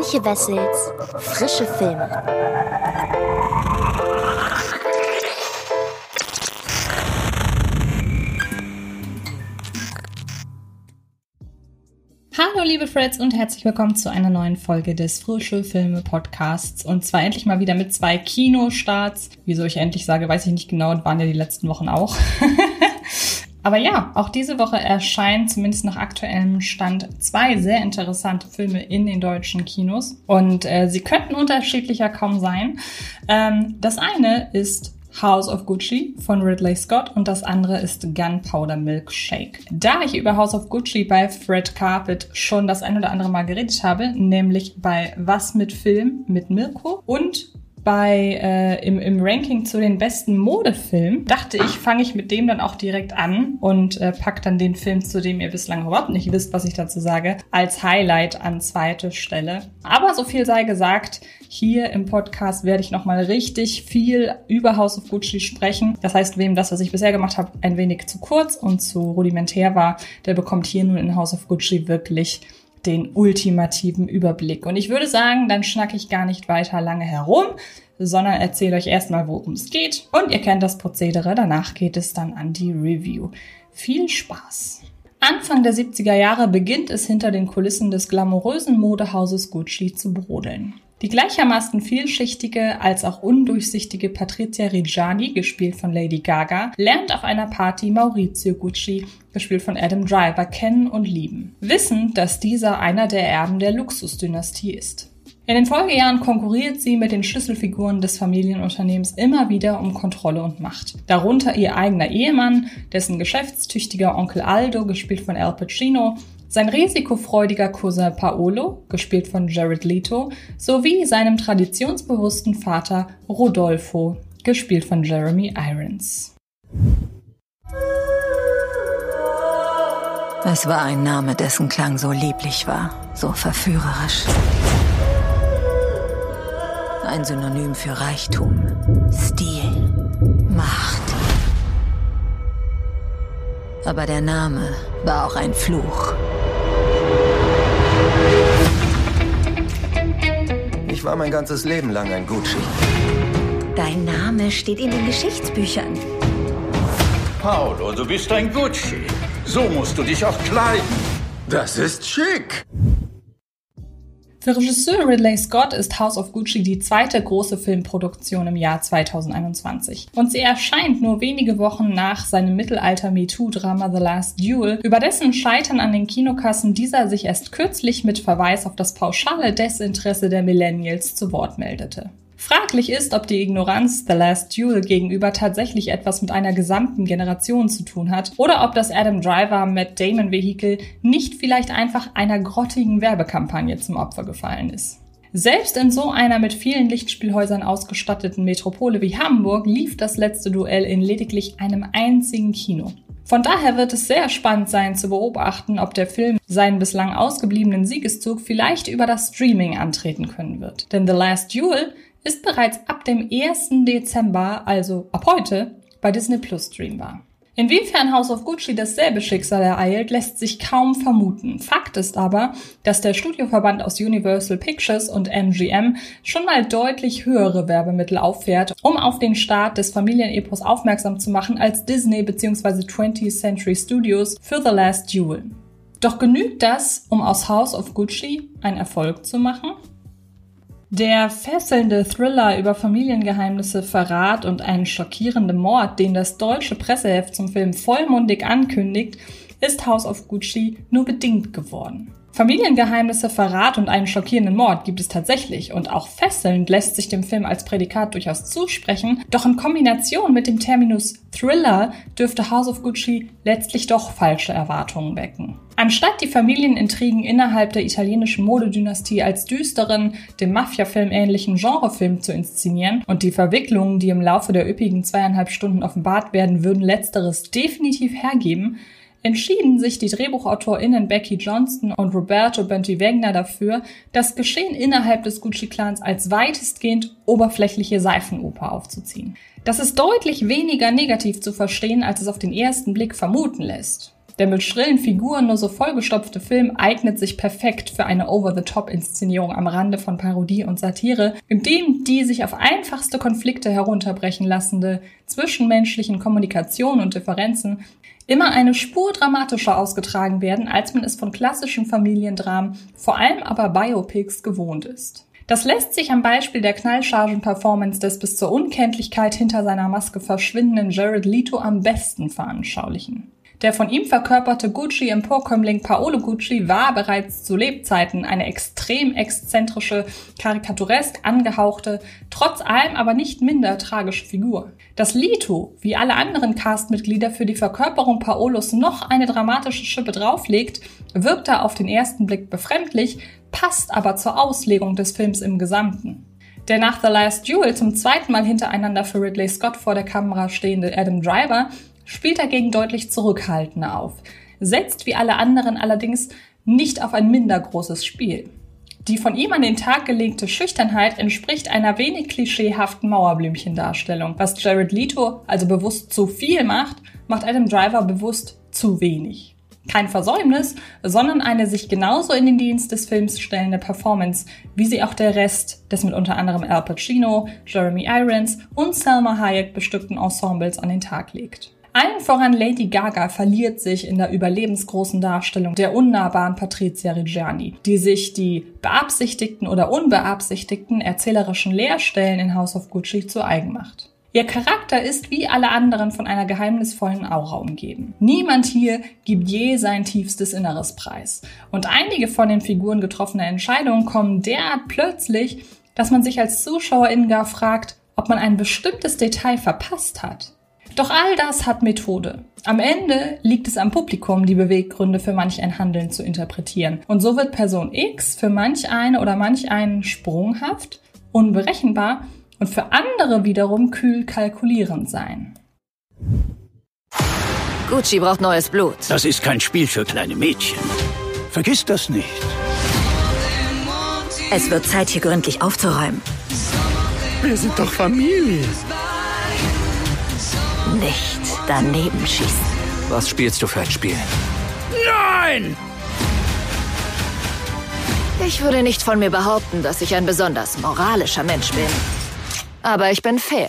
Antje Wessels Frische Filme. Hallo liebe Freds und herzlich willkommen zu einer neuen Folge des Frische Filme Podcasts und zwar endlich mal wieder mit zwei Kinostarts. Wieso ich endlich sage, weiß ich nicht genau, waren ja die letzten Wochen auch. Aber ja, auch diese Woche erscheinen zumindest nach aktuellem Stand zwei sehr interessante Filme in den deutschen Kinos. Und äh, sie könnten unterschiedlicher kaum sein. Ähm, das eine ist House of Gucci von Ridley Scott und das andere ist Gunpowder Milkshake. Da ich über House of Gucci bei Fred Carpet schon das ein oder andere Mal geredet habe, nämlich bei Was mit Film mit Mirko und bei äh, im, im Ranking zu den besten Modefilmen dachte ich, fange ich mit dem dann auch direkt an und äh, pack dann den Film, zu dem ihr bislang überhaupt nicht wisst, was ich dazu sage, als Highlight an zweite Stelle. Aber so viel sei gesagt, hier im Podcast werde ich nochmal richtig viel über House of Gucci sprechen. Das heißt, wem das, was ich bisher gemacht habe, ein wenig zu kurz und zu rudimentär war, der bekommt hier nun in House of Gucci wirklich den ultimativen Überblick. Und ich würde sagen, dann schnacke ich gar nicht weiter lange herum, sondern erzähle euch erstmal, worum es geht. Und ihr kennt das Prozedere. Danach geht es dann an die Review. Viel Spaß! Anfang der 70er Jahre beginnt es hinter den Kulissen des glamourösen Modehauses Gucci zu brodeln. Die gleichermaßen vielschichtige als auch undurchsichtige Patrizia Reggiani, gespielt von Lady Gaga, lernt auf einer Party Maurizio Gucci, gespielt von Adam Driver, kennen und lieben, wissend, dass dieser einer der Erben der Luxusdynastie ist. In den Folgejahren konkurriert sie mit den Schlüsselfiguren des Familienunternehmens immer wieder um Kontrolle und Macht. Darunter ihr eigener Ehemann, dessen geschäftstüchtiger Onkel Aldo, gespielt von Al Pacino, sein risikofreudiger Cousin Paolo, gespielt von Jared Leto, sowie seinem traditionsbewussten Vater Rodolfo, gespielt von Jeremy Irons. Es war ein Name, dessen Klang so lieblich war, so verführerisch. Ein Synonym für Reichtum, Stil, Macht. Aber der Name war auch ein Fluch. Ich war mein ganzes Leben lang ein Gucci. Dein Name steht in den Geschichtsbüchern. Paolo, du bist ein Gucci. So musst du dich auch kleiden. Das ist schick. Für Regisseur Ridley Scott ist House of Gucci die zweite große Filmproduktion im Jahr 2021. Und sie erscheint nur wenige Wochen nach seinem Mittelalter-MeToo-Drama The Last Duel, über dessen Scheitern an den Kinokassen dieser sich erst kürzlich mit Verweis auf das pauschale Desinteresse der Millennials zu Wort meldete. Fraglich ist, ob die Ignoranz The Last Duel gegenüber tatsächlich etwas mit einer gesamten Generation zu tun hat oder ob das Adam Driver Matt Damon Vehikel nicht vielleicht einfach einer grottigen Werbekampagne zum Opfer gefallen ist. Selbst in so einer mit vielen Lichtspielhäusern ausgestatteten Metropole wie Hamburg lief das letzte Duell in lediglich einem einzigen Kino. Von daher wird es sehr spannend sein zu beobachten, ob der Film seinen bislang ausgebliebenen Siegeszug vielleicht über das Streaming antreten können wird. Denn The Last Duel ist bereits ab dem 1. Dezember, also ab heute, bei Disney Plus streambar. Inwiefern House of Gucci dasselbe Schicksal ereilt, lässt sich kaum vermuten. Fakt ist aber, dass der Studioverband aus Universal Pictures und MGM schon mal deutlich höhere Werbemittel auffährt, um auf den Start des Familienepos aufmerksam zu machen als Disney bzw. 20th Century Studios für The Last Duel. Doch genügt das, um aus House of Gucci ein Erfolg zu machen? Der fesselnde Thriller über Familiengeheimnisse, Verrat und einen schockierenden Mord, den das deutsche Presseheft zum Film vollmundig ankündigt, ist House of Gucci nur bedingt geworden. Familiengeheimnisse, Verrat und einen schockierenden Mord gibt es tatsächlich und auch fesselnd lässt sich dem Film als Prädikat durchaus zusprechen, doch in Kombination mit dem Terminus Thriller dürfte House of Gucci letztlich doch falsche Erwartungen wecken. Anstatt die Familienintrigen innerhalb der italienischen Modedynastie als düsteren, dem Mafia-Film ähnlichen Genrefilm zu inszenieren und die Verwicklungen, die im Laufe der üppigen zweieinhalb Stunden offenbart werden, würden letzteres definitiv hergeben, entschieden sich die DrehbuchautorInnen Becky Johnston und Roberto Bentivegna dafür, das Geschehen innerhalb des Gucci-Clans als weitestgehend oberflächliche Seifenoper aufzuziehen. Das ist deutlich weniger negativ zu verstehen, als es auf den ersten Blick vermuten lässt. Der mit schrillen Figuren nur so vollgestopfte Film eignet sich perfekt für eine Over-the-Top-Inszenierung am Rande von Parodie und Satire, in dem die sich auf einfachste Konflikte herunterbrechen lassende zwischenmenschlichen Kommunikation und Differenzen immer eine Spur dramatischer ausgetragen werden, als man es von klassischen Familiendramen, vor allem aber Biopics gewohnt ist. Das lässt sich am Beispiel der Knallchargen-Performance des bis zur Unkenntlichkeit hinter seiner Maske verschwindenden Jared Leto am besten veranschaulichen. Der von ihm verkörperte Gucci-Emporkömmling Paolo Gucci war bereits zu Lebzeiten eine extrem exzentrische, karikaturesk angehauchte, trotz allem aber nicht minder tragische Figur. Dass Lito, wie alle anderen Castmitglieder, für die Verkörperung Paolos noch eine dramatische Schippe drauflegt, wirkt er auf den ersten Blick befremdlich, passt aber zur Auslegung des Films im Gesamten. Der nach The Last Duel zum zweiten Mal hintereinander für Ridley Scott vor der Kamera stehende Adam Driver spielt dagegen deutlich zurückhaltender auf, setzt wie alle anderen allerdings nicht auf ein minder großes Spiel. Die von ihm an den Tag gelegte Schüchternheit entspricht einer wenig klischeehaften Mauerblümchendarstellung. Was Jared Leto also bewusst zu viel macht, macht Adam Driver bewusst zu wenig. Kein Versäumnis, sondern eine sich genauso in den Dienst des Films stellende Performance, wie sie auch der Rest des mit unter anderem Al Pacino, Jeremy Irons und Selma Hayek bestückten Ensembles an den Tag legt. Allen voran Lady Gaga verliert sich in der überlebensgroßen Darstellung der unnahbaren Patricia Reggiani, die sich die beabsichtigten oder unbeabsichtigten erzählerischen Leerstellen in House of Gucci zu eigen macht. Ihr Charakter ist wie alle anderen von einer geheimnisvollen Aura umgeben. Niemand hier gibt je sein tiefstes Inneres preis. Und einige von den Figuren getroffener Entscheidungen kommen derart plötzlich, dass man sich als Zuschauerin gar fragt, ob man ein bestimmtes Detail verpasst hat. Doch all das hat Methode. Am Ende liegt es am Publikum, die Beweggründe für manch ein Handeln zu interpretieren. Und so wird Person X für manch eine oder manch einen sprunghaft, unberechenbar und für andere wiederum kühl kalkulierend sein. Gucci braucht neues Blut. Das ist kein Spiel für kleine Mädchen. Vergiss das nicht. Es wird Zeit, hier gründlich aufzuräumen. Wir sind doch Familie. Nicht daneben schießen. Was spielst du für ein Spiel? Nein! Ich würde nicht von mir behaupten, dass ich ein besonders moralischer Mensch bin. Aber ich bin fair.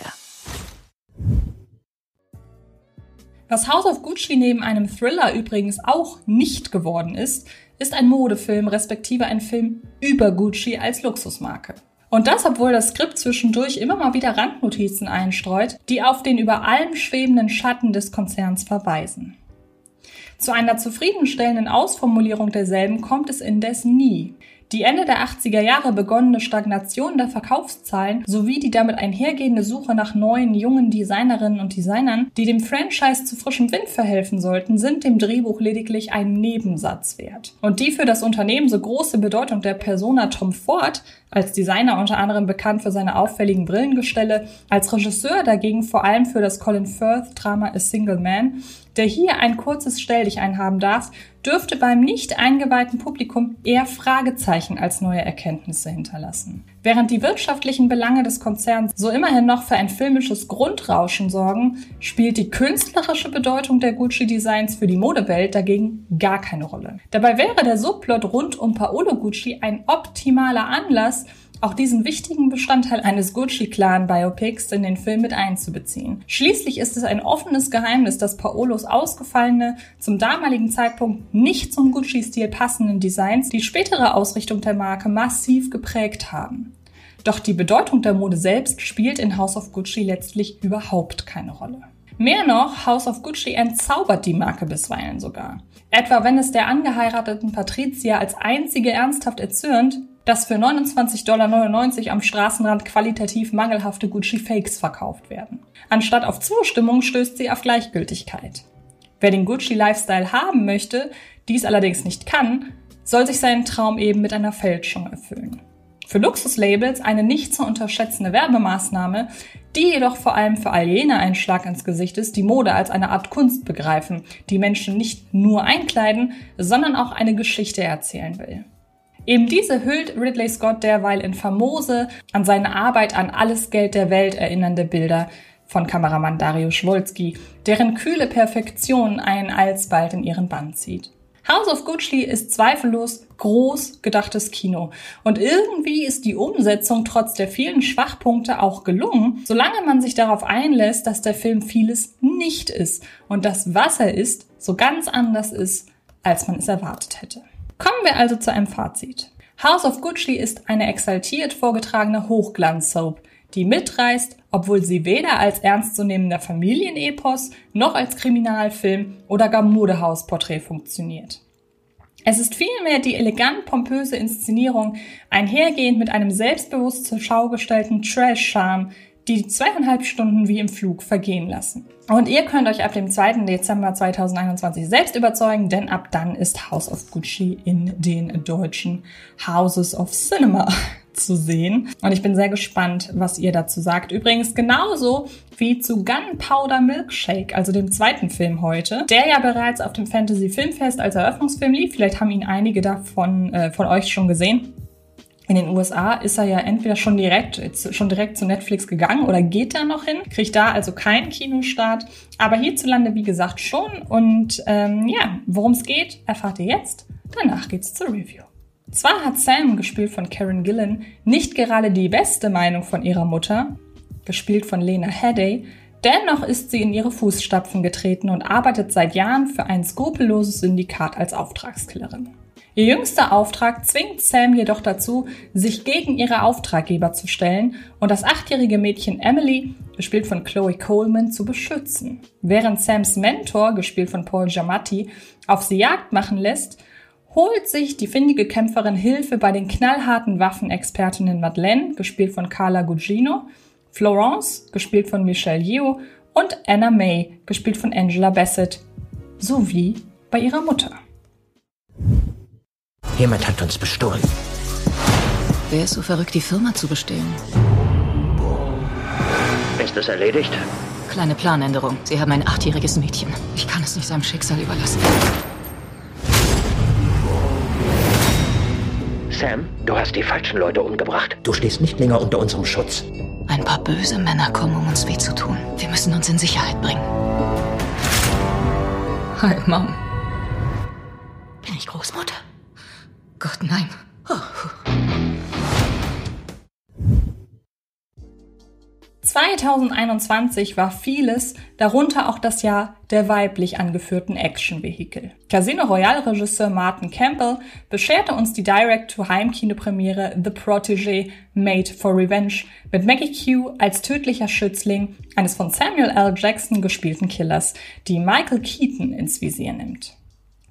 Was House of Gucci neben einem Thriller übrigens auch nicht geworden ist, ist ein Modefilm respektive ein Film über Gucci als Luxusmarke. Und das, obwohl das Skript zwischendurch immer mal wieder Randnotizen einstreut, die auf den über allem schwebenden Schatten des Konzerns verweisen. Zu einer zufriedenstellenden Ausformulierung derselben kommt es indes nie. Die Ende der 80er Jahre begonnene Stagnation der Verkaufszahlen sowie die damit einhergehende Suche nach neuen, jungen Designerinnen und Designern, die dem Franchise zu frischem Wind verhelfen sollten, sind dem Drehbuch lediglich ein Nebensatz wert. Und die für das Unternehmen so große Bedeutung der Persona Tom Ford, als Designer unter anderem bekannt für seine auffälligen Brillengestelle, als Regisseur dagegen vor allem für das Colin Firth-Drama A Single Man, der hier ein kurzes Stelldich einhaben darf, dürfte beim nicht eingeweihten Publikum eher Fragezeichen als neue Erkenntnisse hinterlassen. Während die wirtschaftlichen Belange des Konzerns so immerhin noch für ein filmisches Grundrauschen sorgen, spielt die künstlerische Bedeutung der Gucci-Designs für die Modewelt dagegen gar keine Rolle. Dabei wäre der Subplot rund um Paolo Gucci ein optimaler Anlass, auch diesen wichtigen Bestandteil eines Gucci-Clan-Biopics in den Film mit einzubeziehen. Schließlich ist es ein offenes Geheimnis, dass Paolos ausgefallene, zum damaligen Zeitpunkt nicht zum Gucci-Stil passenden Designs die spätere Ausrichtung der Marke massiv geprägt haben. Doch die Bedeutung der Mode selbst spielt in House of Gucci letztlich überhaupt keine Rolle. Mehr noch, House of Gucci entzaubert die Marke bisweilen sogar. Etwa wenn es der angeheirateten Patricia als einzige ernsthaft erzürnt, dass für 29,99 Dollar am Straßenrand qualitativ mangelhafte Gucci Fakes verkauft werden. Anstatt auf Zustimmung stößt sie auf Gleichgültigkeit. Wer den Gucci Lifestyle haben möchte, dies allerdings nicht kann, soll sich seinen Traum eben mit einer Fälschung erfüllen. Für Luxuslabels eine nicht zu unterschätzende Werbemaßnahme, die jedoch vor allem für all jene ein Schlag ins Gesicht ist, die Mode als eine Art Kunst begreifen, die Menschen nicht nur einkleiden, sondern auch eine Geschichte erzählen will. Eben diese hüllt Ridley Scott derweil in famose, an seine Arbeit an alles Geld der Welt erinnernde Bilder, von Kameramann Dario Schwolski, deren kühle Perfektion einen alsbald in ihren Bann zieht. House of Gucci ist zweifellos groß gedachtes Kino. Und irgendwie ist die Umsetzung trotz der vielen Schwachpunkte auch gelungen, solange man sich darauf einlässt, dass der Film vieles nicht ist und das, was er ist, so ganz anders ist, als man es erwartet hätte. Kommen wir also zu einem Fazit. House of Gucci ist eine exaltiert vorgetragene Hochglanz-Soap, die mitreißt, obwohl sie weder als ernstzunehmender Familienepos noch als Kriminalfilm oder gar Modehausporträt funktioniert. Es ist vielmehr die elegant pompöse Inszenierung, einhergehend mit einem selbstbewusst zur Schau gestellten Trash-Charme, die zweieinhalb Stunden wie im Flug vergehen lassen. Und ihr könnt euch ab dem 2. Dezember 2021 selbst überzeugen, denn ab dann ist House of Gucci in den deutschen Houses of Cinema zu sehen. Und ich bin sehr gespannt, was ihr dazu sagt. Übrigens genauso wie zu Gunpowder Milkshake, also dem zweiten Film heute, der ja bereits auf dem Fantasy Filmfest als Eröffnungsfilm lief. Vielleicht haben ihn einige davon äh, von euch schon gesehen. In den USA ist er ja entweder schon direkt, schon direkt zu Netflix gegangen oder geht da noch hin, kriegt da also keinen Kinostart, aber hierzulande wie gesagt schon. Und ähm, ja, worum es geht, erfahrt ihr jetzt. Danach geht's zur Review. Zwar hat Sam, gespielt von Karen Gillan, nicht gerade die beste Meinung von ihrer Mutter, gespielt von Lena Headey, dennoch ist sie in ihre Fußstapfen getreten und arbeitet seit Jahren für ein skrupelloses Syndikat als Auftragskillerin. Ihr jüngster Auftrag zwingt Sam jedoch dazu, sich gegen ihre Auftraggeber zu stellen und das achtjährige Mädchen Emily, gespielt von Chloe Coleman, zu beschützen. Während Sams Mentor, gespielt von Paul Giamatti, auf sie Jagd machen lässt, holt sich die findige Kämpferin Hilfe bei den knallharten Waffenexpertinnen Madeleine, gespielt von Carla Gugino, Florence, gespielt von Michelle Yeoh, und Anna May, gespielt von Angela Bassett, sowie bei ihrer Mutter. Jemand hat uns bestohlen. Wer ist so verrückt, die Firma zu bestehlen? Ist es erledigt? Kleine Planänderung. Sie haben ein achtjähriges Mädchen. Ich kann es nicht seinem Schicksal überlassen. Sam, du hast die falschen Leute umgebracht. Du stehst nicht länger unter unserem Schutz. Ein paar böse Männer kommen, um uns weh zu tun. Wir müssen uns in Sicherheit bringen. Hi, Mom. Gott, nein. Oh. 2021 war vieles, darunter auch das Jahr der weiblich angeführten Action-Vehikel. Casino Royale-Regisseur Martin Campbell bescherte uns die Direct-to-Heim-Kinopremiere The Protégé Made for Revenge mit Maggie Q als tödlicher Schützling eines von Samuel L. Jackson gespielten Killers, die Michael Keaton ins Visier nimmt.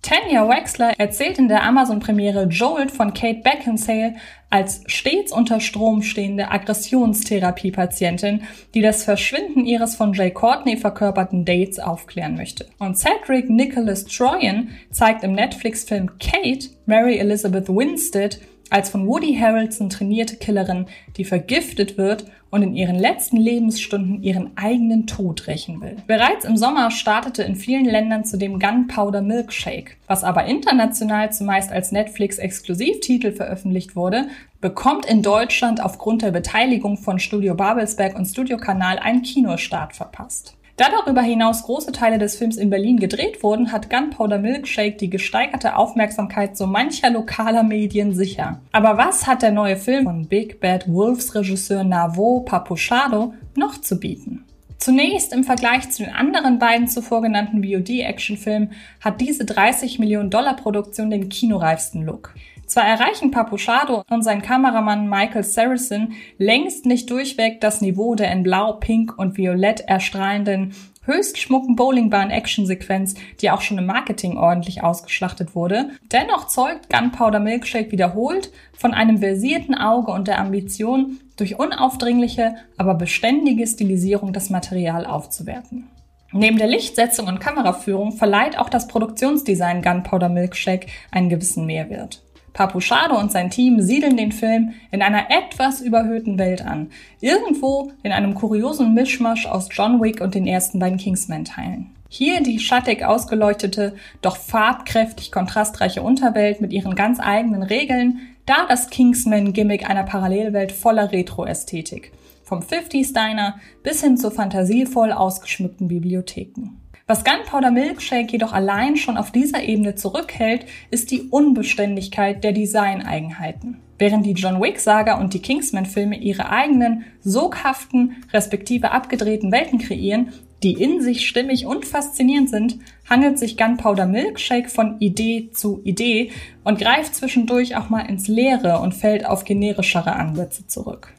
Tanya Wexler erzählt in der Amazon-Premiere Jolt von Kate Beckinsale als stets unter Strom stehende Aggressionstherapie-Patientin, die das Verschwinden ihres von Jay Courtney verkörperten Dates aufklären möchte. Und Cedric Nicholas Troyan zeigt im Netflix-Film Kate Mary Elizabeth Winstead als von Woody Harrelson trainierte Killerin, die vergiftet wird und in ihren letzten Lebensstunden ihren eigenen Tod rächen will. Bereits im Sommer startete in vielen Ländern zudem Gunpowder Milkshake, was aber international zumeist als Netflix-Exklusivtitel veröffentlicht wurde, bekommt in Deutschland aufgrund der Beteiligung von Studio Babelsberg und Studio Kanal einen Kinostart verpasst. Da darüber hinaus große Teile des Films in Berlin gedreht wurden, hat Gunpowder Milkshake die gesteigerte Aufmerksamkeit so mancher lokaler Medien sicher. Aber was hat der neue Film von Big Bad Wolves Regisseur Navo Papuchado noch zu bieten? Zunächst im Vergleich zu den anderen beiden zuvor genannten VOD-Actionfilmen hat diese 30 Millionen Dollar Produktion den kinoreifsten Look. Zwar erreichen Papuchado und sein Kameramann Michael Saracen längst nicht durchweg das Niveau der in Blau, Pink und Violett erstrahlenden höchst schmucken Bowlingbahn-Action-Sequenz, die auch schon im Marketing ordentlich ausgeschlachtet wurde. Dennoch zeugt Gunpowder Milkshake wiederholt von einem versierten Auge und der Ambition, durch unaufdringliche, aber beständige Stilisierung das Material aufzuwerten. Neben der Lichtsetzung und Kameraführung verleiht auch das Produktionsdesign Gunpowder Milkshake einen gewissen Mehrwert. Papuchado und sein Team siedeln den Film in einer etwas überhöhten Welt an. Irgendwo in einem kuriosen Mischmasch aus John Wick und den ersten beiden Kingsman-Teilen. Hier die schattig ausgeleuchtete, doch farbkräftig kontrastreiche Unterwelt mit ihren ganz eigenen Regeln, da das Kingsman-Gimmick einer Parallelwelt voller Retro-Ästhetik vom 50s Diner bis hin zu fantasievoll ausgeschmückten Bibliotheken. Was Gunpowder Milkshake jedoch allein schon auf dieser Ebene zurückhält, ist die Unbeständigkeit der Designeigenheiten. Während die John Wick-Saga und die Kingsman-Filme ihre eigenen, soghaften, respektive abgedrehten Welten kreieren, die in sich stimmig und faszinierend sind, hangelt sich Gunpowder Milkshake von Idee zu Idee und greift zwischendurch auch mal ins Leere und fällt auf generischere Ansätze zurück.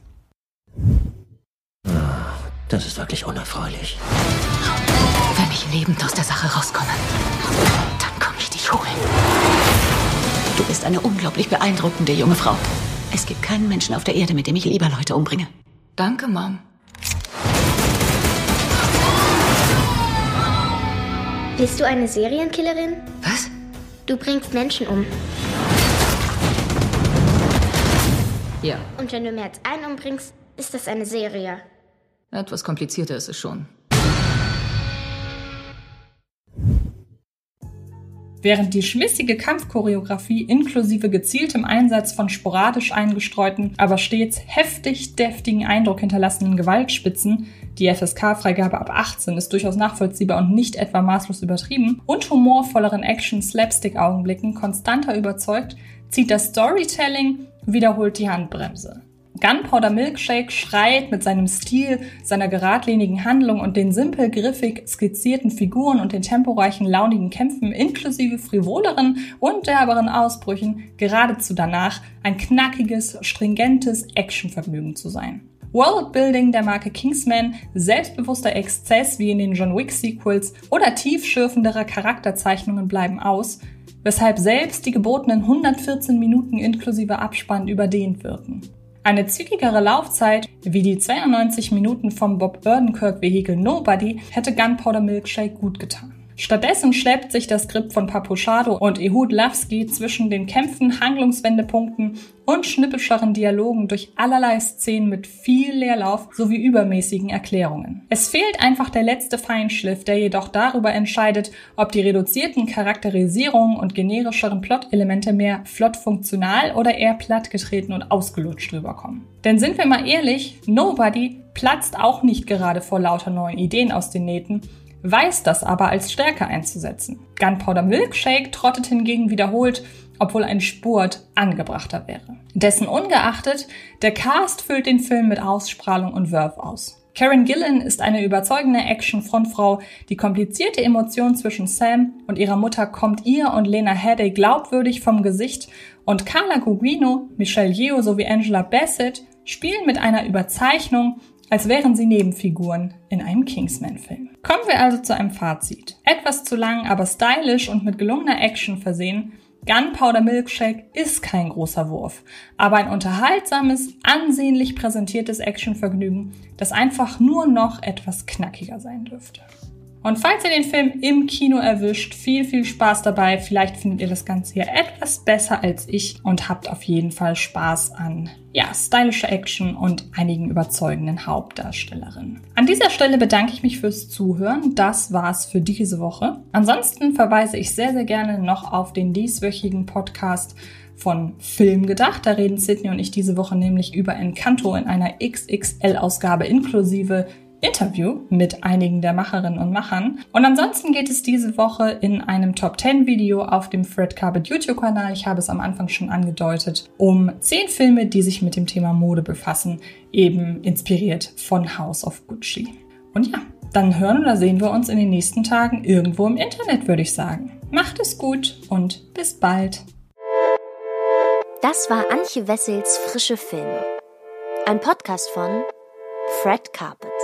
Das ist wirklich unerfreulich. Wenn ich lebend aus der Sache rauskomme, dann komme ich dich holen. Du bist eine unglaublich beeindruckende junge Frau. Es gibt keinen Menschen auf der Erde, mit dem ich lieber Leute umbringe. Danke, Mom. Bist du eine Serienkillerin? Was? Du bringst Menschen um. Ja, Und wenn du mehr als einen umbringst, ist das eine Serie. etwas komplizierter ist es schon. Während die schmissige Kampfchoreografie inklusive gezieltem Einsatz von sporadisch eingestreuten, aber stets heftig deftigen Eindruck hinterlassenen Gewaltspitzen, die FSK-Freigabe ab 18 ist durchaus nachvollziehbar und nicht etwa maßlos übertrieben, und humorvolleren Action-Slapstick-Augenblicken konstanter überzeugt, zieht das Storytelling wiederholt die Handbremse. Gunpowder Milkshake schreit mit seinem Stil, seiner geradlinigen Handlung und den simpel griffig skizzierten Figuren und den temporeichen, launigen Kämpfen inklusive frivoleren und derberen Ausbrüchen geradezu danach, ein knackiges, stringentes Actionvergnügen zu sein. Worldbuilding der Marke Kingsman, selbstbewusster Exzess wie in den John Wick Sequels oder tiefschürfendere Charakterzeichnungen bleiben aus, weshalb selbst die gebotenen 114 Minuten inklusive Abspann überdehnt wirken. Eine zügigere Laufzeit, wie die 92 Minuten vom Bob Burdenkirk-Vehikel Nobody, hätte Gunpowder Milkshake gut getan. Stattdessen schleppt sich das Skript von Papuchado und Ehud Lavsky zwischen den Kämpfen, Handlungswendepunkten und schnippischeren Dialogen durch allerlei Szenen mit viel Leerlauf sowie übermäßigen Erklärungen. Es fehlt einfach der letzte Feinschliff, der jedoch darüber entscheidet, ob die reduzierten Charakterisierungen und generischeren Plot-Elemente mehr flott funktional oder eher plattgetreten und ausgelutscht rüberkommen. Denn sind wir mal ehrlich, Nobody platzt auch nicht gerade vor lauter neuen Ideen aus den Nähten, weiß das aber als Stärke einzusetzen. Gunpowder Milkshake trottet hingegen wiederholt, obwohl ein Spurt angebrachter wäre. Dessen ungeachtet, der Cast füllt den Film mit Ausstrahlung und Wurf aus. Karen Gillan ist eine überzeugende Action-Frontfrau. Die komplizierte Emotion zwischen Sam und ihrer Mutter kommt ihr und Lena Headey glaubwürdig vom Gesicht und Carla Gugino, Michelle Yeoh sowie Angela Bassett spielen mit einer Überzeichnung, als wären sie Nebenfiguren in einem Kingsman-Film. Kommen wir also zu einem Fazit. Etwas zu lang, aber stylisch und mit gelungener Action versehen. Gunpowder Milkshake ist kein großer Wurf, aber ein unterhaltsames, ansehnlich präsentiertes Actionvergnügen, das einfach nur noch etwas knackiger sein dürfte. Und falls ihr den Film im Kino erwischt, viel, viel Spaß dabei. Vielleicht findet ihr das Ganze hier etwas besser als ich und habt auf jeden Fall Spaß an, ja, stylischer Action und einigen überzeugenden Hauptdarstellerinnen. An dieser Stelle bedanke ich mich fürs Zuhören. Das war's für diese Woche. Ansonsten verweise ich sehr, sehr gerne noch auf den dieswöchigen Podcast von Film gedacht. Da reden Sydney und ich diese Woche nämlich über Encanto in einer XXL-Ausgabe inklusive Interview mit einigen der Macherinnen und Machern. Und ansonsten geht es diese Woche in einem Top 10 Video auf dem Fred Carpet YouTube-Kanal. Ich habe es am Anfang schon angedeutet, um 10 Filme, die sich mit dem Thema Mode befassen, eben inspiriert von House of Gucci. Und ja, dann hören oder sehen wir uns in den nächsten Tagen irgendwo im Internet, würde ich sagen. Macht es gut und bis bald. Das war Antje Wessels Frische Filme. Ein Podcast von Fred Carpet.